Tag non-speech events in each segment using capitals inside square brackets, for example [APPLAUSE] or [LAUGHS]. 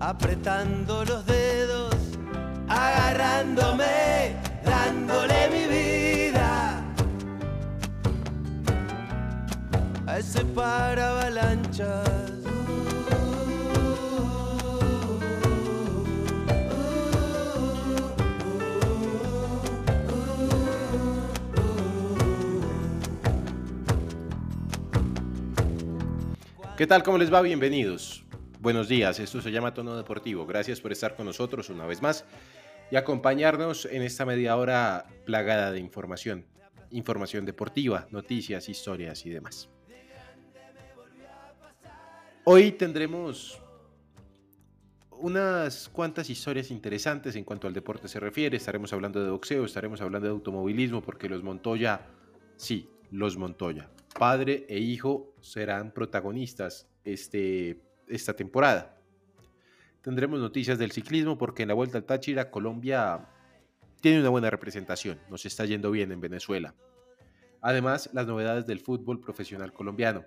apretando los dedos, agarrándome, dándole mi vida a ese para avalanchas. ¿Qué tal? ¿Cómo les va? Bienvenidos. Buenos días, esto se llama Tono Deportivo. Gracias por estar con nosotros una vez más y acompañarnos en esta media hora plagada de información. Información deportiva, noticias, historias y demás. Hoy tendremos unas cuantas historias interesantes en cuanto al deporte se refiere. Estaremos hablando de boxeo, estaremos hablando de automovilismo porque los Montoya, sí, los Montoya, padre e hijo serán protagonistas este, esta temporada. Tendremos noticias del ciclismo porque en la Vuelta al Táchira Colombia tiene una buena representación, nos está yendo bien en Venezuela. Además, las novedades del fútbol profesional colombiano.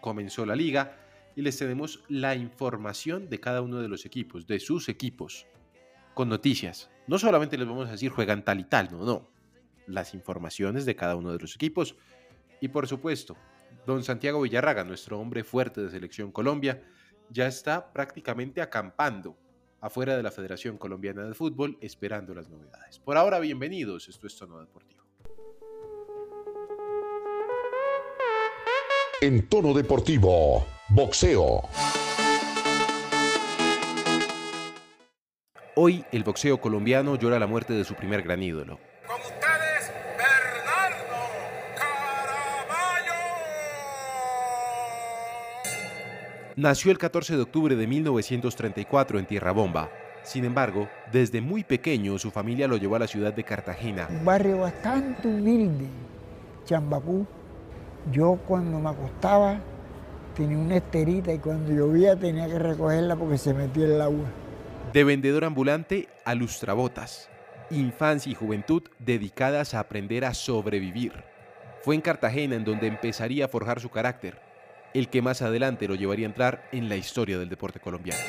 Comenzó la liga y les tenemos la información de cada uno de los equipos, de sus equipos, con noticias. No solamente les vamos a decir juegan tal y tal, no, no. Las informaciones de cada uno de los equipos. Y por supuesto, Don Santiago Villarraga, nuestro hombre fuerte de Selección Colombia, ya está prácticamente acampando afuera de la Federación Colombiana de Fútbol esperando las novedades. Por ahora, bienvenidos, esto es Tono Deportivo. En Tono Deportivo, boxeo. Hoy el boxeo colombiano llora la muerte de su primer gran ídolo, Nació el 14 de octubre de 1934 en Tierra Bomba. Sin embargo, desde muy pequeño su familia lo llevó a la ciudad de Cartagena. Un barrio bastante humilde, Chambacú. Yo cuando me acostaba tenía una esterita y cuando llovía tenía que recogerla porque se metía el agua. De vendedor ambulante a lustrabotas. Infancia y juventud dedicadas a aprender a sobrevivir. Fue en Cartagena en donde empezaría a forjar su carácter el que más adelante lo llevaría a entrar en la historia del deporte colombiano.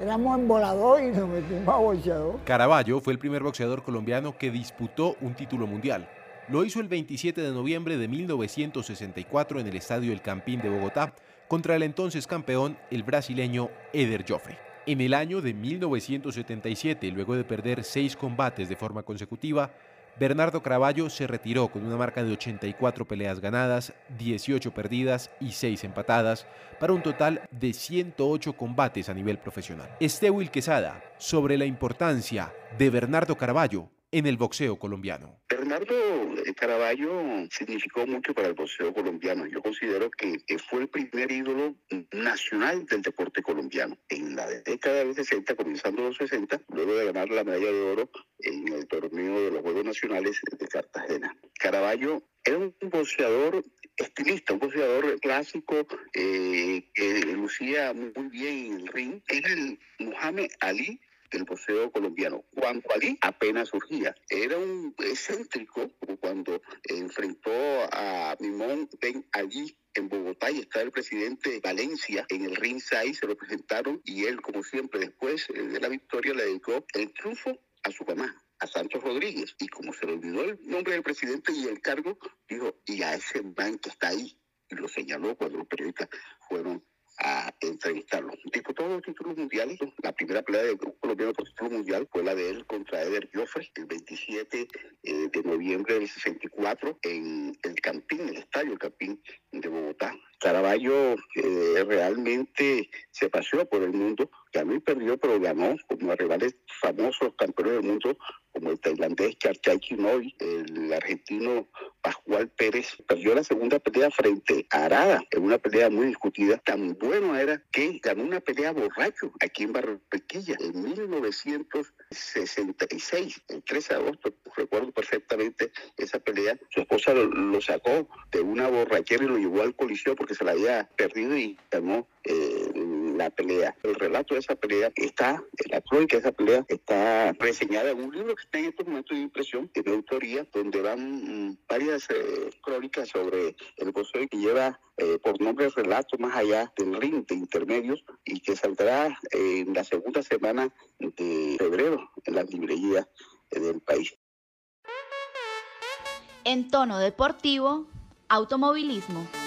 Éramos en volador y nos metimos a boxeador. Caraballo fue el primer boxeador colombiano que disputó un título mundial. Lo hizo el 27 de noviembre de 1964 en el Estadio El Campín de Bogotá contra el entonces campeón, el brasileño Eder Joffrey. En el año de 1977, luego de perder seis combates de forma consecutiva, Bernardo Caraballo se retiró con una marca de 84 peleas ganadas, 18 perdidas y 6 empatadas, para un total de 108 combates a nivel profesional. Estewil Quesada, sobre la importancia de Bernardo Caraballo en el boxeo colombiano. Bernardo Caraballo significó mucho para el boxeo colombiano. Yo considero que fue el primer ídolo nacional del deporte colombiano. En la década de los 60, comenzando los 60, luego de ganar la medalla de oro en el torneo de los Juegos Nacionales de Cartagena. Caraballo era un boxeador estilista, un boxeador clásico eh, que lucía muy bien en el ring. Era el Muhammad Ali del boxeo colombiano. Juan Ali apenas surgía. Era un excéntrico cuando enfrentó a Mimón Ben allí en Bogotá y está el presidente Valencia en el ring 6, se lo presentaron y él, como siempre, después de la victoria le dedicó el triunfo a su mamá a Santos Rodríguez. Y como se le olvidó el nombre del presidente y el cargo, dijo, y a ese man que está ahí. Y lo señaló cuando los periodistas fueron a entrevistarlo. Disputó dos títulos mundiales. La primera pelea del grupo colombiano por título mundial fue la de él contra Eder Joffre el 27 eh, de noviembre del 64 en el Campín, el estadio El Campín de Bogotá. Caraballo eh, realmente se paseó por el mundo, ganó y perdió, pero ganó como a rivales famosos campeones del mundo como el tailandés Charchay Chinoy, el argentino Pascual Pérez, perdió la segunda pelea frente a Arada, en una pelea muy discutida. Tan bueno era que ganó una pelea borracho aquí en Barranquilla en 1966, el 13 de agosto, recuerdo perfectamente esa pelea. Su esposa lo, sacó de una borrachera y lo llevó al coliseo porque se la había perdido y ganó eh, la pelea. El relato de esa pelea está, la crónica de esa pelea está reseñada en un libro que está en estos momentos de impresión, de autoría, donde van mm, varias eh, crónicas sobre el boxeo que lleva eh, por nombre Relato más allá del ring de intermedios y que saldrá en la segunda semana de febrero en las librerías eh, del país. En tono deportivo, automovilismo.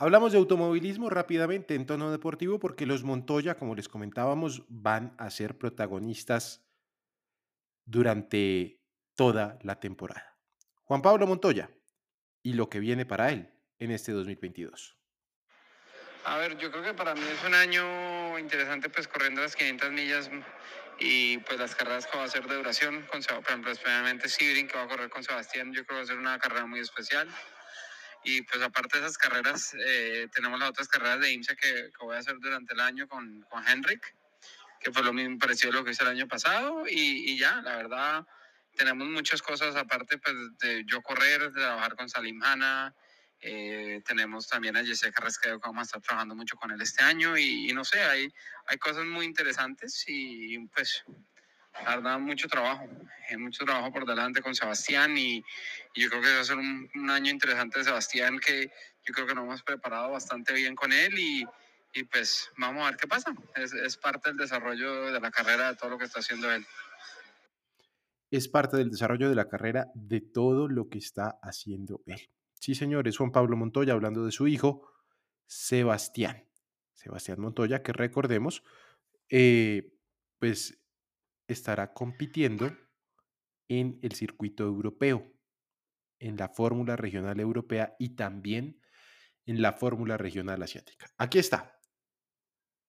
Hablamos de automovilismo rápidamente en tono deportivo porque los Montoya, como les comentábamos, van a ser protagonistas durante toda la temporada. Juan Pablo Montoya y lo que viene para él en este 2022. A ver, yo creo que para mí es un año interesante pues corriendo las 500 millas y pues las carreras que va a ser de duración, con, por ejemplo, especialmente Sibrin que va a correr con Sebastián, yo creo que va a ser una carrera muy especial. Y pues aparte de esas carreras, eh, tenemos las otras carreras de IMSA que, que voy a hacer durante el año con, con Henrik, que fue lo mismo parecido a lo que hice el año pasado. Y, y ya, la verdad, tenemos muchas cosas aparte pues, de yo correr, de trabajar con Salim Hanna. eh, tenemos también a Jesse Carrasquedo que vamos a estar trabajando mucho con él este año. Y, y no sé, hay, hay cosas muy interesantes y pues la verdad, mucho trabajo, eh, mucho trabajo por delante con Sebastián y, yo creo que va a ser un, un año interesante de Sebastián que yo creo que nos hemos preparado bastante bien con él y, y pues vamos a ver qué pasa. Es, es parte del desarrollo de la carrera, de todo lo que está haciendo él. Es parte del desarrollo de la carrera de todo lo que está haciendo él. Sí, señores, Juan Pablo Montoya hablando de su hijo, Sebastián. Sebastián Montoya, que recordemos, eh, pues estará compitiendo en el circuito europeo, en la Fórmula Regional Europea y también en la Fórmula Regional Asiática. Aquí está,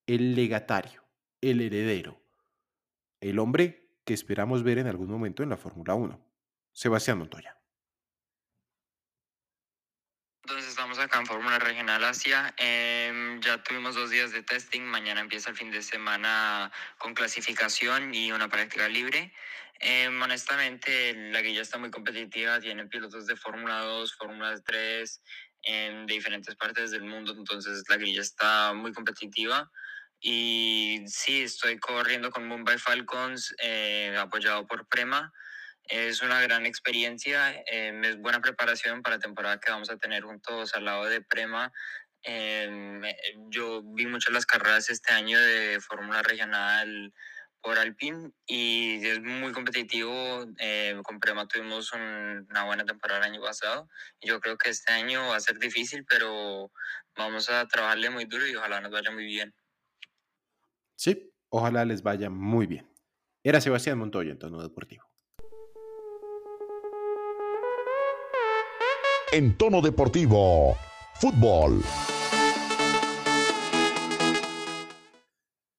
el legatario, el heredero, el hombre que esperamos ver en algún momento en la Fórmula 1, Sebastián Montoya. Entonces estamos acá en Fórmula Regional Asia. Em, ya tuvimos dos días de testing. Mañana empieza el fin de semana con clasificación y una práctica libre. Em, honestamente, la guilla está muy competitiva. Tienen pilotos de Fórmula 2, Fórmula 3, em, de diferentes partes del mundo. Entonces la grilla está muy competitiva. Y sí, estoy corriendo con Mumbai Falcons, eh, apoyado por Prema. Es una gran experiencia, eh, es buena preparación para la temporada que vamos a tener juntos al lado de Prema. Eh, yo vi muchas las carreras este año de Fórmula Regional por Alpine y es muy competitivo. Eh, con Prema tuvimos un- una buena temporada el año pasado. Yo creo que este año va a ser difícil, pero vamos a trabajarle muy duro y ojalá nos vaya muy bien. Sí, ojalá les vaya muy bien. Era Sebastián Montoya en tono deportivo. En tono deportivo, fútbol.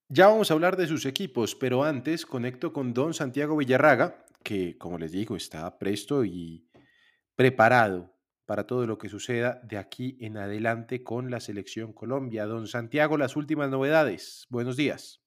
Ya vamos a hablar de sus equipos, pero antes conecto con don Santiago Villarraga, que como les digo está presto y preparado para todo lo que suceda de aquí en adelante con la selección Colombia. Don Santiago, las últimas novedades. Buenos días.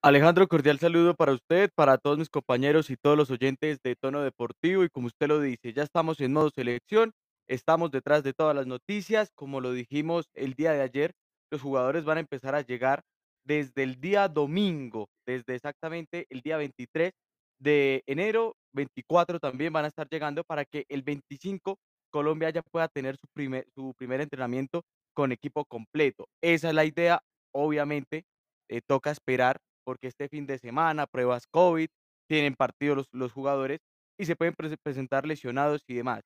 Alejandro, cordial saludo para usted, para todos mis compañeros y todos los oyentes de Tono Deportivo. Y como usted lo dice, ya estamos en modo selección, estamos detrás de todas las noticias. Como lo dijimos el día de ayer, los jugadores van a empezar a llegar desde el día domingo, desde exactamente el día 23 de enero, 24 también van a estar llegando para que el 25 Colombia ya pueda tener su primer, su primer entrenamiento con equipo completo. Esa es la idea, obviamente, eh, toca esperar porque este fin de semana, pruebas COVID, tienen partido los, los jugadores y se pueden prese- presentar lesionados y demás.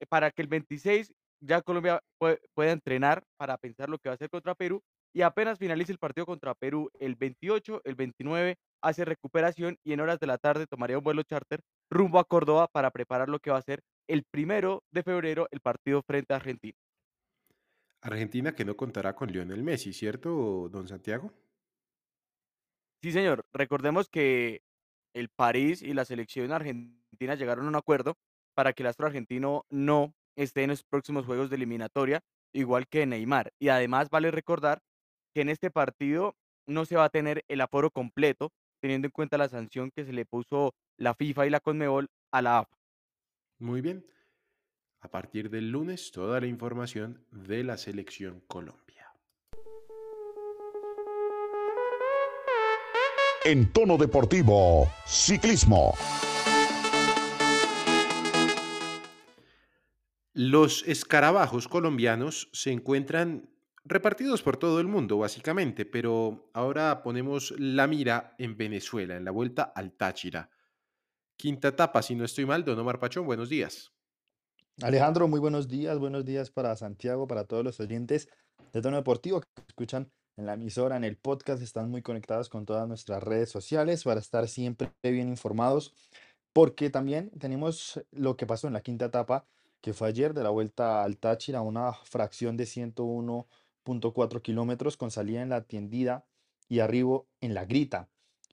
Eh, Para que el 26 ya Colombia pue- pueda entrenar para pensar lo que va a hacer contra Perú y apenas finalice el partido contra Perú el 28, el 29 hace recuperación y en horas de la tarde tomaría un vuelo charter rumbo a Córdoba para preparar lo que va a ser el primero de febrero el partido frente a Argentina. Argentina que no contará con Lionel Messi, ¿cierto, don Santiago? Sí, señor. Recordemos que el París y la selección argentina llegaron a un acuerdo para que el astro argentino no esté en los próximos juegos de eliminatoria, igual que Neymar. Y además vale recordar que en este partido no se va a tener el aforo completo, teniendo en cuenta la sanción que se le puso la FIFA y la Conmebol a la AFA. Muy bien. A partir del lunes, toda la información de la selección Colombia. En tono deportivo, ciclismo. Los escarabajos colombianos se encuentran repartidos por todo el mundo, básicamente, pero ahora ponemos la mira en Venezuela, en la vuelta al Táchira. Quinta etapa, si no estoy mal, don Omar Pachón, buenos días. Alejandro, muy buenos días, buenos días para Santiago, para todos los oyentes de Tono Deportivo que escuchan en la emisora, en el podcast, están muy conectados con todas nuestras redes sociales para estar siempre bien informados, porque también tenemos lo que pasó en la quinta etapa, que fue ayer de la vuelta al Táchira, una fracción de 101.4 kilómetros con salida en la tiendida y arribo en la grita.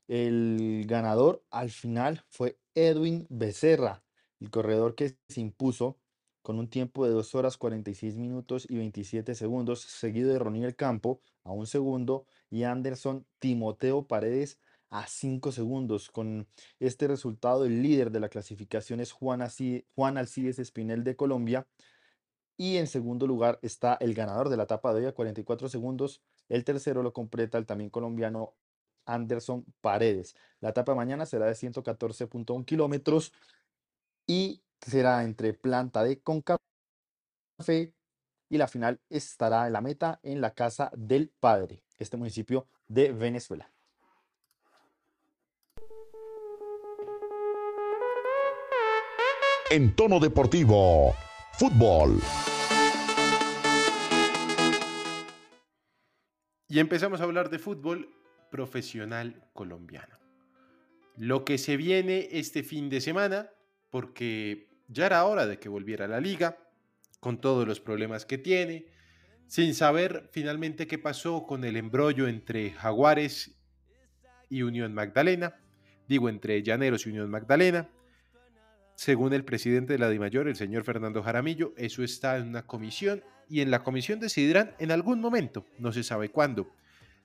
El ganador al final fue Edwin Becerra, el corredor que se impuso con un tiempo de 2 horas 46 minutos y 27 segundos, seguido de Roniel Campo a un segundo y Anderson Timoteo Paredes a 5 segundos. Con este resultado, el líder de la clasificación es Juan, Juan Alcides Espinel de Colombia. Y en segundo lugar está el ganador de la etapa de hoy a 44 segundos. El tercero lo completa el también colombiano Anderson Paredes. La etapa de mañana será de 114.1 kilómetros y será entre planta de Concafé y la final estará en la meta en la casa del padre, este municipio de Venezuela. En tono deportivo, fútbol. Y empezamos a hablar de fútbol profesional colombiano. Lo que se viene este fin de semana, porque ya era hora de que volviera a la liga, con todos los problemas que tiene, sin saber finalmente qué pasó con el embrollo entre Jaguares y Unión Magdalena, digo entre Llaneros y Unión Magdalena. Según el presidente de la DIMAYOR, el señor Fernando Jaramillo, eso está en una comisión y en la comisión decidirán en algún momento, no se sabe cuándo.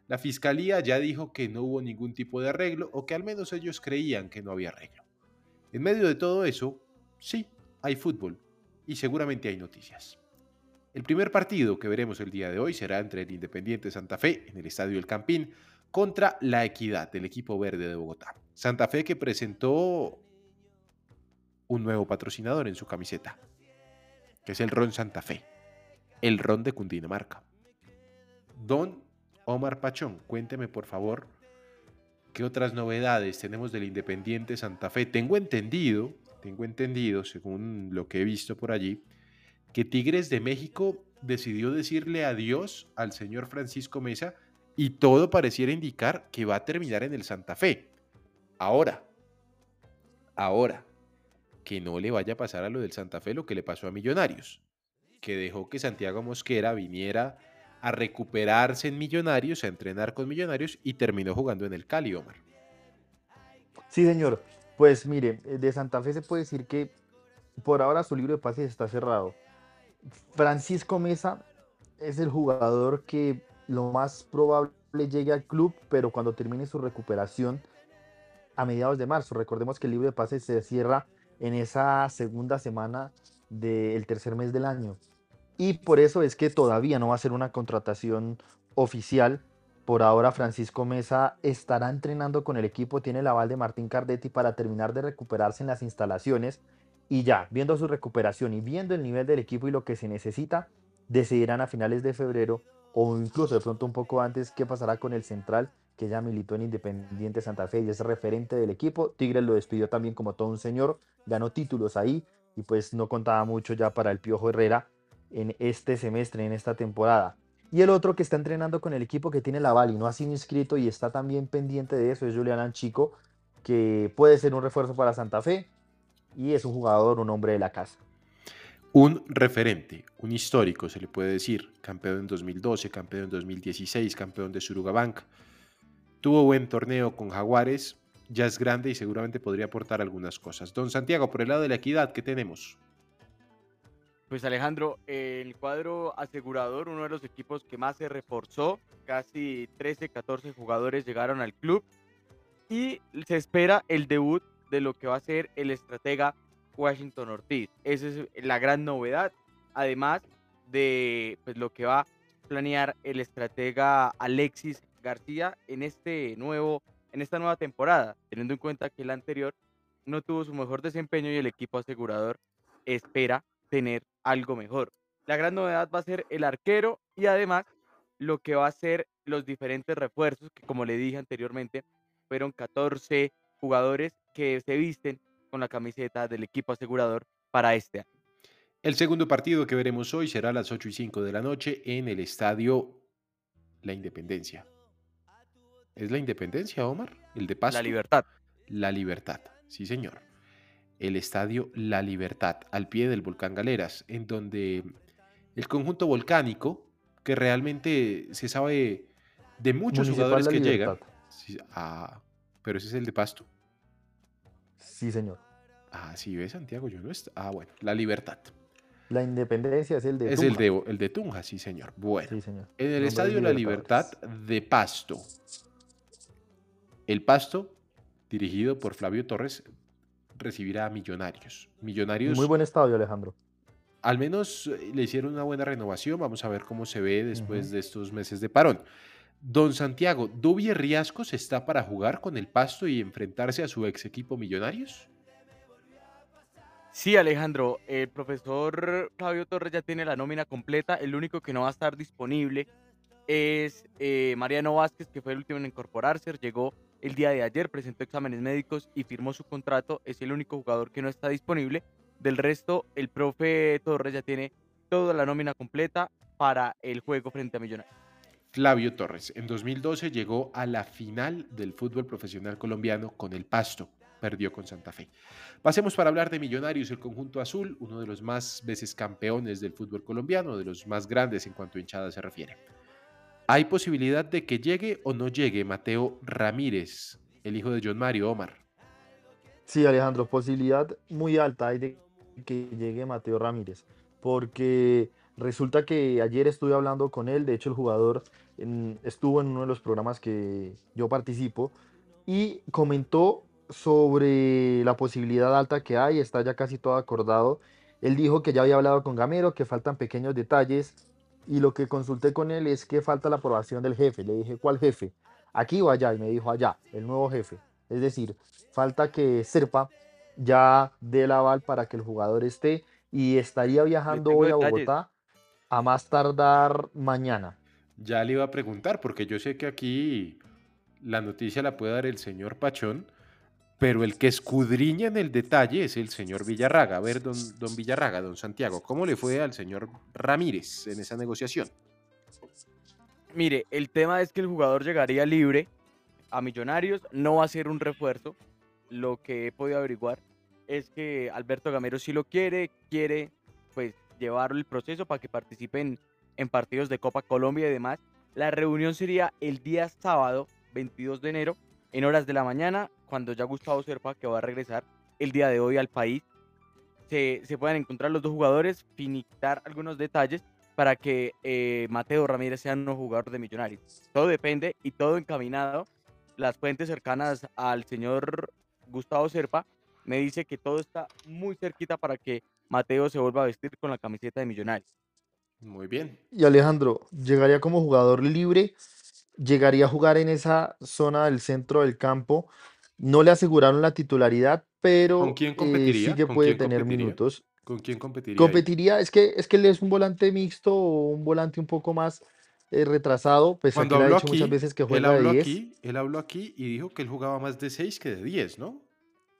La fiscalía ya dijo que no hubo ningún tipo de arreglo o que al menos ellos creían que no había arreglo. En medio de todo eso, sí, hay fútbol y seguramente hay noticias. El primer partido que veremos el día de hoy será entre el Independiente Santa Fe en el Estadio El Campín contra la Equidad, del equipo verde de Bogotá. Santa Fe que presentó un nuevo patrocinador en su camiseta, que es el Ron Santa Fe, el Ron de Cundinamarca. Don Omar Pachón, cuénteme por favor qué otras novedades tenemos del Independiente Santa Fe. Tengo entendido tengo entendido, según lo que he visto por allí, que Tigres de México decidió decirle adiós al señor Francisco Mesa y todo pareciera indicar que va a terminar en el Santa Fe. Ahora, ahora, que no le vaya a pasar a lo del Santa Fe lo que le pasó a Millonarios, que dejó que Santiago Mosquera viniera a recuperarse en Millonarios, a entrenar con Millonarios y terminó jugando en el Cali, Omar. Sí, señor. Pues mire, eh, de Santa Fe se puede decir que por ahora su libro de pases está cerrado. Francisco Mesa es el jugador que lo más probable llegue al club, pero cuando termine su recuperación a mediados de marzo. Recordemos que el libro de pases se cierra en esa segunda semana del tercer mes del año. Y por eso es que todavía no va a ser una contratación oficial por ahora Francisco Mesa estará entrenando con el equipo, tiene el aval de Martín Cardetti para terminar de recuperarse en las instalaciones y ya, viendo su recuperación y viendo el nivel del equipo y lo que se necesita, decidirán a finales de febrero o incluso de pronto un poco antes qué pasará con el central que ya militó en Independiente Santa Fe y es referente del equipo. Tigres lo despidió también como todo un señor, ganó títulos ahí y pues no contaba mucho ya para el Piojo Herrera en este semestre, en esta temporada. Y el otro que está entrenando con el equipo que tiene la y no ha sido inscrito y está también pendiente de eso es Julián Anchico, que puede ser un refuerzo para Santa Fe y es un jugador, un hombre de la casa. Un referente, un histórico se le puede decir, campeón en 2012, campeón en 2016, campeón de Surugabank. Tuvo buen torneo con Jaguares, ya es grande y seguramente podría aportar algunas cosas. Don Santiago, por el lado de la equidad, ¿qué tenemos? Pues Alejandro, el cuadro asegurador, uno de los equipos que más se reforzó, casi 13, 14 jugadores llegaron al club y se espera el debut de lo que va a ser el estratega Washington Ortiz. Esa es la gran novedad, además de pues, lo que va a planear el estratega Alexis García en este nuevo en esta nueva temporada, teniendo en cuenta que el anterior no tuvo su mejor desempeño y el equipo asegurador espera tener algo mejor. La gran novedad va a ser el arquero y además lo que va a ser los diferentes refuerzos, que como le dije anteriormente, fueron 14 jugadores que se visten con la camiseta del equipo asegurador para este año. El segundo partido que veremos hoy será a las 8 y 5 de la noche en el estadio La Independencia. ¿Es la Independencia, Omar? ¿El de Pasto? La Libertad. La Libertad, sí señor. El estadio La Libertad, al pie del volcán Galeras, en donde el conjunto volcánico, que realmente se sabe de muchos Municipal jugadores que llegan. Sí, ah, pero ese es el de Pasto. Sí, señor. Ah, sí, ve Santiago, yo no est- Ah, bueno, La Libertad. La independencia es el de Es el Tunja. de, el de Tunja, sí señor. Bueno, Sí, señor. en el estadio La Libertad de Pasto. El Pasto, dirigido por Flavio Torres, recibirá a Millonarios. Millonarios, Muy buen estadio, Alejandro. al menos eh, le hicieron una buena renovación. Vamos a ver cómo se ve después Ujú. de estos meses de parón. Don Santiago, ¿Dubi Riascos está para jugar con el Pasto y enfrentarse a su ex equipo Millonarios? Sí, Alejandro, el profesor Flavio Torres ya tiene la nómina completa. El único que no va a estar disponible es eh, Mariano Vázquez, que fue el último en incorporarse. Llegó el día de ayer, presentó exámenes médicos y firmó su contrato. Es el único jugador que no está disponible. Del resto, el profe Torres ya tiene toda la nómina completa para el juego frente a Millonarios. Flavio Torres, en 2012 llegó a la final del fútbol profesional colombiano con el Pasto, perdió con Santa Fe. Pasemos para hablar de Millonarios, el conjunto azul, uno de los más veces campeones del fútbol colombiano, de los más grandes en cuanto a hinchada se refiere. ¿Hay posibilidad de que llegue o no llegue Mateo Ramírez, el hijo de John Mario Omar? Sí, Alejandro, posibilidad muy alta hay de que llegue Mateo Ramírez, porque resulta que ayer estuve hablando con él, de hecho el jugador estuvo en uno de los programas que yo participo y comentó sobre la posibilidad alta que hay, está ya casi todo acordado. Él dijo que ya había hablado con Gamero, que faltan pequeños detalles y lo que consulté con él es que falta la aprobación del jefe. Le dije, ¿cuál jefe? ¿Aquí o allá? Y me dijo, allá, el nuevo jefe. Es decir, falta que Serpa ya dé el aval para que el jugador esté y estaría viajando hoy a. Bogotá a más tardar mañana. Ya le iba a preguntar, porque yo sé que aquí la noticia la puede dar el señor Pachón, pero el que escudriña en el detalle es el señor Villarraga. A ver, don, don Villarraga, don Santiago, ¿cómo le fue al señor Ramírez en esa negociación? Mire, el tema es que el jugador llegaría libre a Millonarios, no va a ser un refuerzo. Lo que he podido averiguar es que Alberto Gamero sí lo quiere, quiere pues llevar el proceso para que participen en partidos de Copa Colombia y demás. La reunión sería el día sábado 22 de enero en horas de la mañana, cuando ya Gustavo Serpa, que va a regresar el día de hoy al país, se, se puedan encontrar los dos jugadores, finiquitar algunos detalles para que eh, Mateo Ramírez sea un jugador de Millonarios. Todo depende y todo encaminado. Las fuentes cercanas al señor Gustavo Serpa me dice que todo está muy cerquita para que Mateo se vuelva a vestir con la camiseta de Millonarios. Muy bien. Y Alejandro, llegaría como jugador libre, llegaría a jugar en esa zona del centro del campo. No le aseguraron la titularidad, pero ¿Con quién eh, competiría? sí que ¿Con puede quién tener competiría? minutos. ¿Con quién competiría? ahí? Competiría, es que, es que él es un volante mixto o un volante un poco más eh, retrasado, a Cuando él ha habló dicho aquí, muchas veces que él juega de habló 10. aquí, él habló aquí y dijo que él jugaba más de 6 que de 10, ¿no?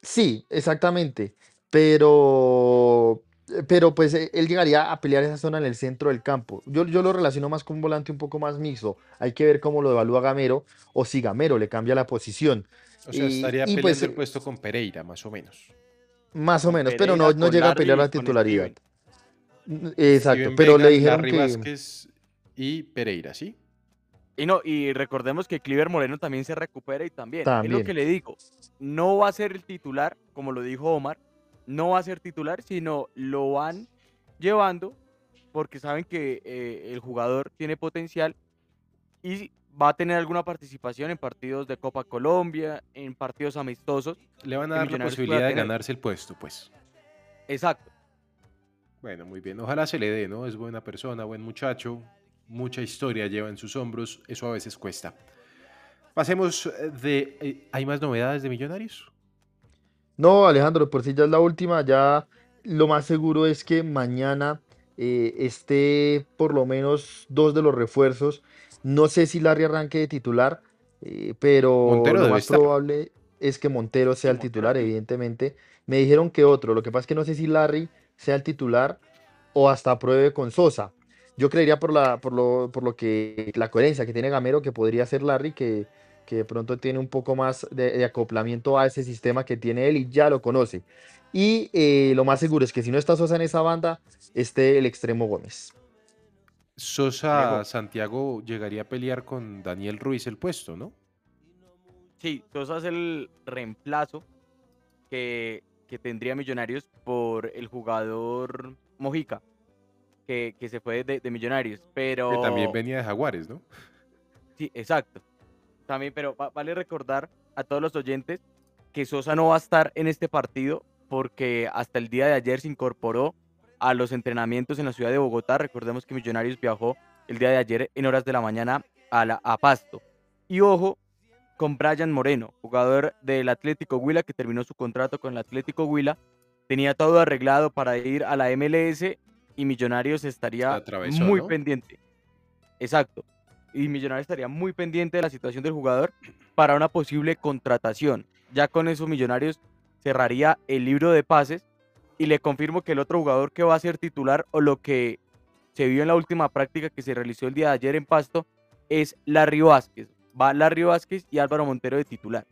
Sí, exactamente. Pero, eh, pero pues eh, él llegaría a pelear esa zona en el centro del campo. Yo, yo lo relaciono más con un volante un poco más mixto. Hay que ver cómo lo evalúa Gamero o si Gamero le cambia la posición. O sea, Y- estaría y peleando pues, el eh, puesto con Pereira, más o menos. Más o menos, pero no, no llega a pelear la titularidad. Exacto, Steven pero Vega, le dijeron Larry que Vázquez y Pereira, ¿sí? Y no, y recordemos que Cliver Moreno también se recupera y también. Es lo También. que le digo. No va a ser el titular, como lo dijo Omar. No va a ser titular, sino lo van llevando porque saben que eh, el jugador tiene potencial y va a tener alguna participación en partidos de Copa Colombia, en partidos amistosos. Le van a dar la posibilidad de ganarse el puesto, pues. Exacto. Bueno, muy bien. Ojalá se le dé, ¿no? Es buena persona, buen muchacho. Mucha historia lleva en sus hombros. Eso a veces cuesta. Pasemos de... eh, ¿Hay más novedades de Millonarios? No, Alejandro, por si ya es la última, ya lo más seguro es que mañana eh, esté por lo menos dos de los refuerzos. No sé si Larry arranque de titular, eh, pero Montero lo más estar. probable es que Montero sea el titular, evidentemente. Me dijeron que otro, lo que pasa es que no sé si Larry sea el titular o hasta pruebe con Sosa. Yo creería por la, por lo, por lo que la coherencia que tiene Gamero que podría ser Larry, que, que de pronto tiene un poco más de, de acoplamiento a ese sistema que tiene él y ya lo conoce. Y eh, lo más seguro es que si no está Sosa en esa banda, esté el extremo Gómez. Sosa. Santiago llegaría a pelear con Daniel Ruiz el puesto, ¿no? Sí, Sosa es el reemplazo que, que tendría Millonarios por el jugador Mojica, que, que se fue de, de Millonarios. Pero Que también venía de Jaguares, ¿no? Sí, exacto. También, pero va- vale recordar a todos los oyentes que Sosa no va a estar en este partido porque hasta el día de ayer se incorporó a los entrenamientos en la ciudad de Bogotá. Recordemos que Millonarios viajó el día de ayer en horas de la mañana a, la, a Pasto. Y ojo con Brian Moreno, jugador del Atlético Huila que terminó su contrato con el Atlético Huila. Tenía todo arreglado para ir a la MLS y Millonarios estaría atravesó, muy ¿no? pendiente. Exacto. Y Millonarios estaría muy pendiente de la situación del jugador para una posible contratación. Ya con eso Millonarios cerraría el libro de pases y le confirmo que el otro jugador que va a ser titular o lo que se vio en la última práctica que se realizó el día de ayer en Pasto es Larry Vázquez. Va Larry Vázquez y Álvaro Montero de titular.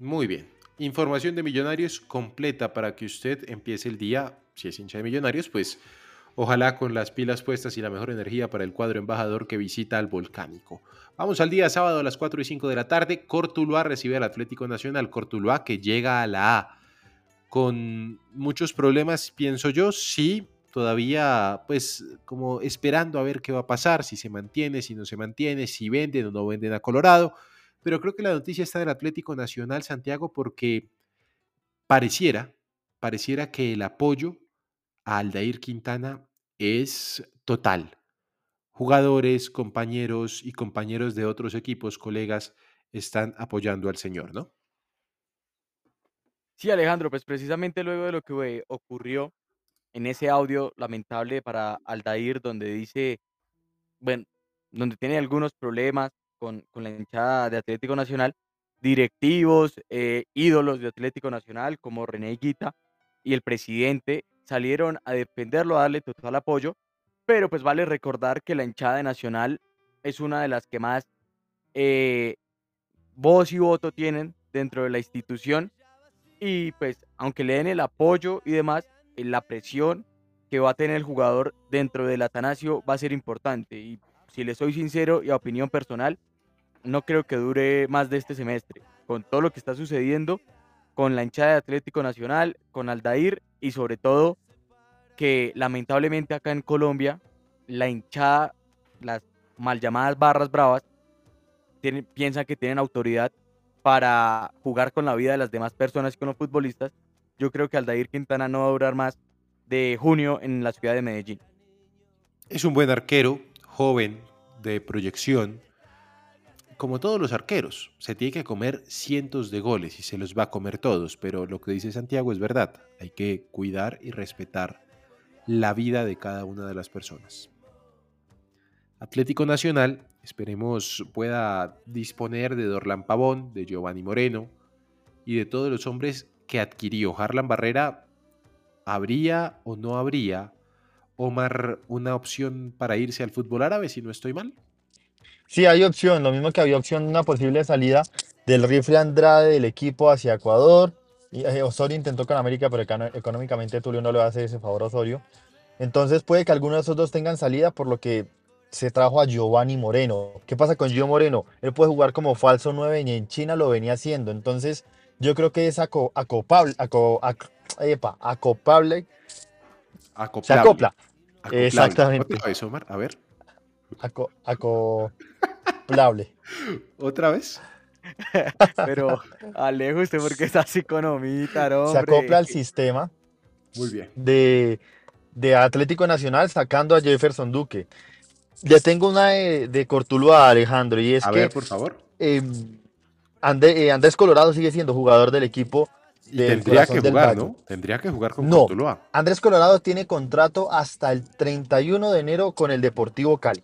Muy bien. Información de Millonarios completa para que usted empiece el día, si es hincha de Millonarios, pues ojalá con las pilas puestas y la mejor energía para el cuadro embajador que visita al Volcánico. Vamos al día sábado a las 4 y 5 de la tarde. Cortuluá recibe al Atlético Nacional. Cortuluá que llega a la A con muchos problemas, pienso yo, sí, todavía pues como esperando a ver qué va a pasar, si se mantiene, si no se mantiene, si venden o no venden a Colorado. Pero creo que la noticia está del Atlético Nacional Santiago porque pareciera, pareciera que el apoyo a Aldair Quintana es total. Jugadores, compañeros y compañeros de otros equipos, colegas, están apoyando al señor, ¿no? Sí, Alejandro, pues precisamente luego de lo que ocurrió en ese audio lamentable para Aldair, donde dice, bueno, donde tiene algunos problemas con, con la hinchada de Atlético Nacional, directivos, eh, ídolos de Atlético Nacional como René Higuita y el presidente salieron a defenderlo, a darle total apoyo, pero pues vale recordar que la hinchada Nacional es una de las que más eh, voz y voto tienen dentro de la institución y pues aunque le den el apoyo y demás, eh, la presión que va a tener el jugador dentro del Atanasio va a ser importante. Y si le soy sincero y a opinión personal, no creo que dure más de este semestre. Con todo lo que está sucediendo con la hinchada de Atlético Nacional, con Aldair y sobre todo que lamentablemente acá en Colombia la hinchada, las mal llamadas barras bravas, piensan que tienen autoridad para jugar con la vida de las demás personas y con los futbolistas. Yo creo que Aldair Quintana no va a durar más de junio en la ciudad de Medellín. Es un buen arquero, joven, de proyección. Como todos los arqueros, se tiene que comer cientos de goles y se los va a comer todos, pero lo que dice Santiago es verdad. Hay que cuidar y respetar la vida de cada una de las personas. Atlético Nacional, esperemos pueda disponer de Dorlan Pavón, de Giovanni Moreno y de todos los hombres que adquirió. Harlan Barrera, ¿habría o no habría, Omar, una opción para irse al fútbol árabe, si no estoy mal? Sí, hay opción, lo mismo que había opción, una posible salida del rifle Andrade del equipo hacia Ecuador. Y, eh, Osorio intentó con América, pero económicamente Tulio no le va a hacer ese favor a Osorio. Entonces puede que alguno de esos dos tengan salida, por lo que se trajo a Giovanni Moreno. ¿Qué pasa con Gio Moreno? Él puede jugar como falso 9 y en China lo venía haciendo. Entonces, yo creo que es aco- acopable, aco- ac- epa, acopable, se acopla. Acoplable. Exactamente. Otra vez, Omar. A ver. Aco- acoplable. Otra vez. [LAUGHS] Pero, Alejo, ¿usted por qué está así con Omita, Se hombre? acopla al sistema Muy bien. de, de Atlético Nacional sacando a Jefferson Duque. Ya tengo una de, de Cortuluá, Alejandro, y es A que ver, por favor. em, eh, Andrés Colorado sigue siendo jugador del equipo del tendría que del jugar, Valle. ¿no? Tendría que jugar con No. Cortuluá. Andrés Colorado tiene contrato hasta el 31 de enero con el Deportivo Cali.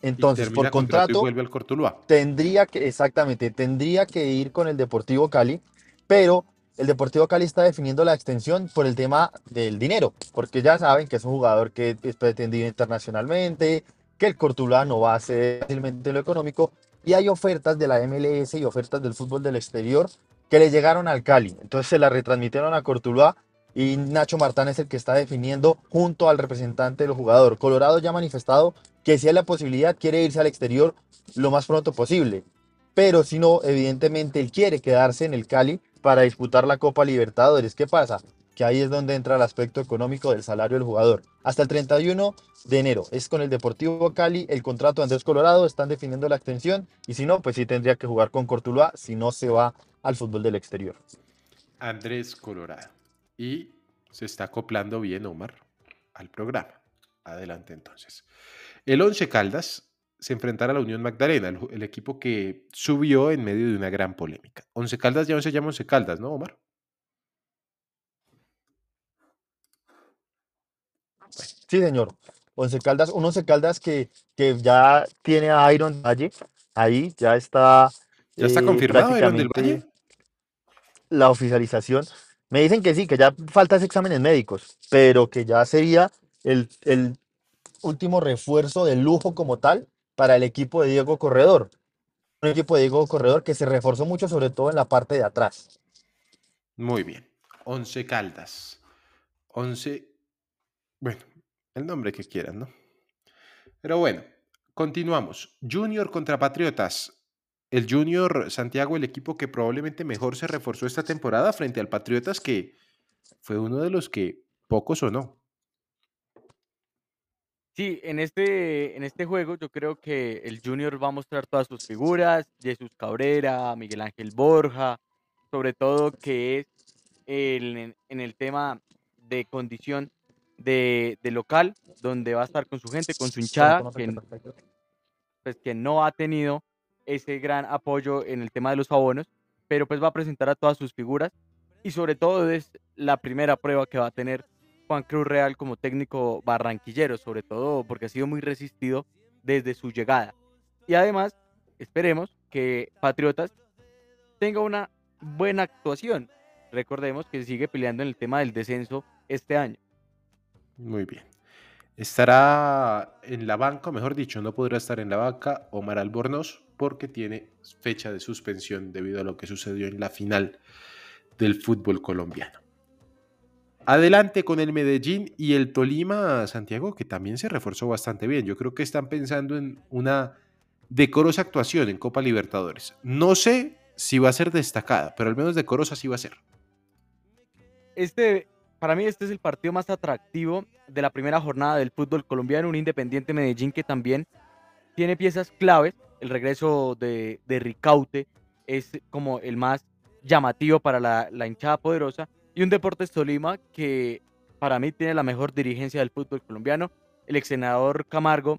Entonces, por contrato vuelve al Cortuluá. tendría que, exactamente, tendría que ir con el Deportivo Cali, pero el Deportivo Cali está definiendo la extensión por el tema del dinero, porque ya saben que es un jugador que es pretendido internacionalmente, que el Cortuluá no va a ser fácilmente lo económico, y hay ofertas de la MLS y ofertas del fútbol del exterior que le llegaron al Cali. Entonces se la retransmitieron a Cortuluá y Nacho Martán es el que está definiendo junto al representante del jugador. Colorado ya ha manifestado que si hay la posibilidad quiere irse al exterior lo más pronto posible. Pero si no, evidentemente él quiere quedarse en el Cali para disputar la Copa Libertadores. ¿Qué pasa? Que ahí es donde entra el aspecto económico del salario del jugador. Hasta el 31 de enero es con el Deportivo Cali, el contrato de Andrés Colorado, están definiendo la extensión y si no, pues sí tendría que jugar con Cortuluá si no se va al fútbol del exterior. Andrés Colorado. Y se está acoplando bien, Omar, al programa. Adelante entonces. El Once Caldas se enfrentará a la Unión Magdalena, el, el equipo que subió en medio de una gran polémica. Once Caldas ya no se llama Once Caldas, ¿no, Omar? Sí, señor. Once Caldas, un Once Caldas que, que ya tiene a Iron Valle ahí, ya está. ¿Ya está eh, confirmado Iron del Valle? La oficialización. Me dicen que sí, que ya faltan exámenes médicos, pero que ya sería el, el último refuerzo de lujo como tal para el equipo de Diego Corredor. Un equipo de Diego Corredor que se reforzó mucho, sobre todo en la parte de atrás. Muy bien. Once Caldas. Once. Bueno, el nombre que quieran, ¿no? Pero bueno, continuamos. Junior contra Patriotas. El Junior Santiago, el equipo que probablemente mejor se reforzó esta temporada frente al Patriotas, que fue uno de los que poco sonó. Sí, en este, en este juego yo creo que el Junior va a mostrar todas sus figuras, Jesús Cabrera, Miguel Ángel Borja, sobre todo que es el- en, el tema de condición de, de local, donde va a estar con su gente, con su hinchada, que, pues, que no ha tenido ese gran apoyo en el tema de los abonos, pero pues va a presentar a todas sus figuras y sobre todo es la primera prueba que va a tener Juan Cruz Real como técnico barranquillero, sobre todo porque ha sido muy resistido desde su llegada. Y además, esperemos que Patriotas tenga una buena actuación. Recordemos que sigue peleando en el tema del descenso este año. Muy bien. Estará en la banca, mejor dicho, no podrá estar en la banca Omar Albornoz porque tiene fecha de suspensión debido a lo que sucedió en la final del fútbol colombiano. Adelante con el Medellín y el Tolima, Santiago, que también se reforzó bastante bien. Yo creo que están pensando en una decorosa actuación en Copa Libertadores. No sé si va a ser destacada, pero al menos decorosa sí va a ser. Este, para mí este es el partido más atractivo de la primera jornada del fútbol colombiano, un Independiente Medellín que también tiene piezas claves. El regreso de, de Ricaute es como el más llamativo para la, la hinchada poderosa. Y un Deportes Tolima que para mí tiene la mejor dirigencia del fútbol colombiano. El ex senador Camargo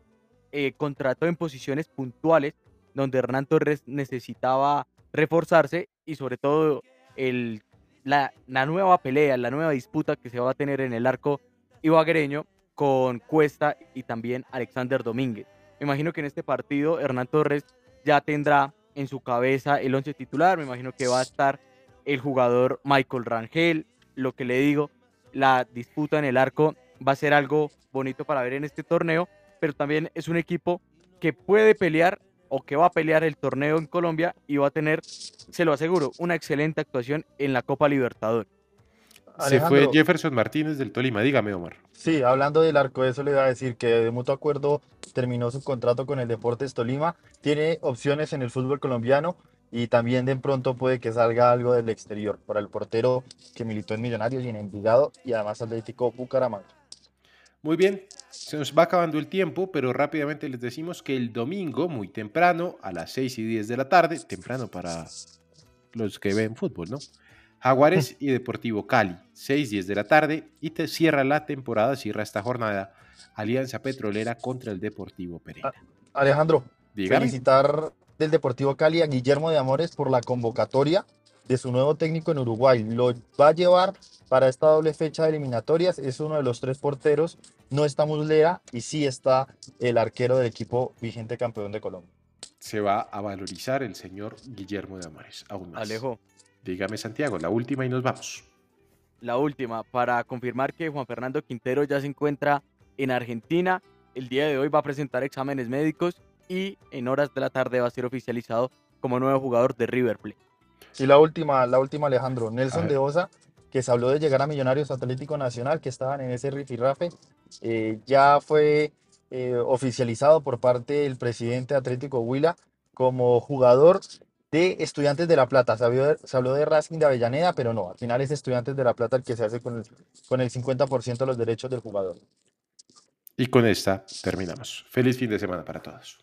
eh, contrató en posiciones puntuales donde Hernán Torres necesitaba reforzarse y sobre todo el, la, nueva pelea, la nueva disputa que se va a tener en el arco ibaguereño con Cuesta y también Alexander Domínguez. Me imagino que en este partido Hernán Torres ya tendrá en su cabeza el once titular, me imagino que va a estar el jugador Michael Rangel, lo que le digo, la disputa en el arco va a ser algo bonito para ver en este torneo, pero también es un equipo que puede pelear o que va a pelear el torneo en Colombia y va a tener, se lo aseguro, una excelente actuación en la Copa Libertadores. Se fue Alejandro, Jefferson Martínez del Tolima. Dígame, Omar. sí, hablando del arco, eso le iba a decir que de mutuo acuerdo terminó su contrato con el Deportes Tolima. Tiene opciones en el fútbol colombiano y también de pronto puede que salga algo del exterior para el portero que militó en Millonarios y en Envigado y además Atlético Bucaramanga. Muy bien, se nos va acabando el tiempo, pero rápidamente les decimos que el domingo, muy temprano, a las 6 y 10 de la tarde, temprano para los que ven fútbol, ¿no? Jaguares y Deportivo Cali, 6 10 de la tarde, y te cierra la temporada, cierra esta jornada, Alianza Petrolera contra el Deportivo Pereira. Alejandro, Dígame. felicitar del Deportivo Cali a Guillermo de Amores por la convocatoria de su nuevo técnico en Uruguay. Lo va a llevar para esta doble fecha de eliminatorias. Es uno de los tres porteros. No está Muslera y sí está el arquero del equipo vigente campeón de Colombia. Se va a valorizar el señor Guillermo de Amores, aún más. Alejo, Dígame, Santiago, la última y nos vamos. la última, para confirmar que Juan Fernando Quintero ya se encuentra en Argentina. El día de hoy va a presentar exámenes médicos y en horas de la tarde va a ser oficializado como nuevo jugador de River Plate. Y la última, la última Alejandro, Nelson de Osa, que se habló de llegar a Millonarios Atlético Nacional, que estaban en ese rifirrafe, eh, ya fue eh, oficializado por parte del presidente Atlético Huila como jugador de Estudiantes de La Plata. Se habló de, se habló de Racing de Avellaneda, pero no, al final es Estudiantes de La Plata el que se hace con el, con el 50% de los derechos del jugador. Y con esta terminamos. Feliz fin de semana para todos.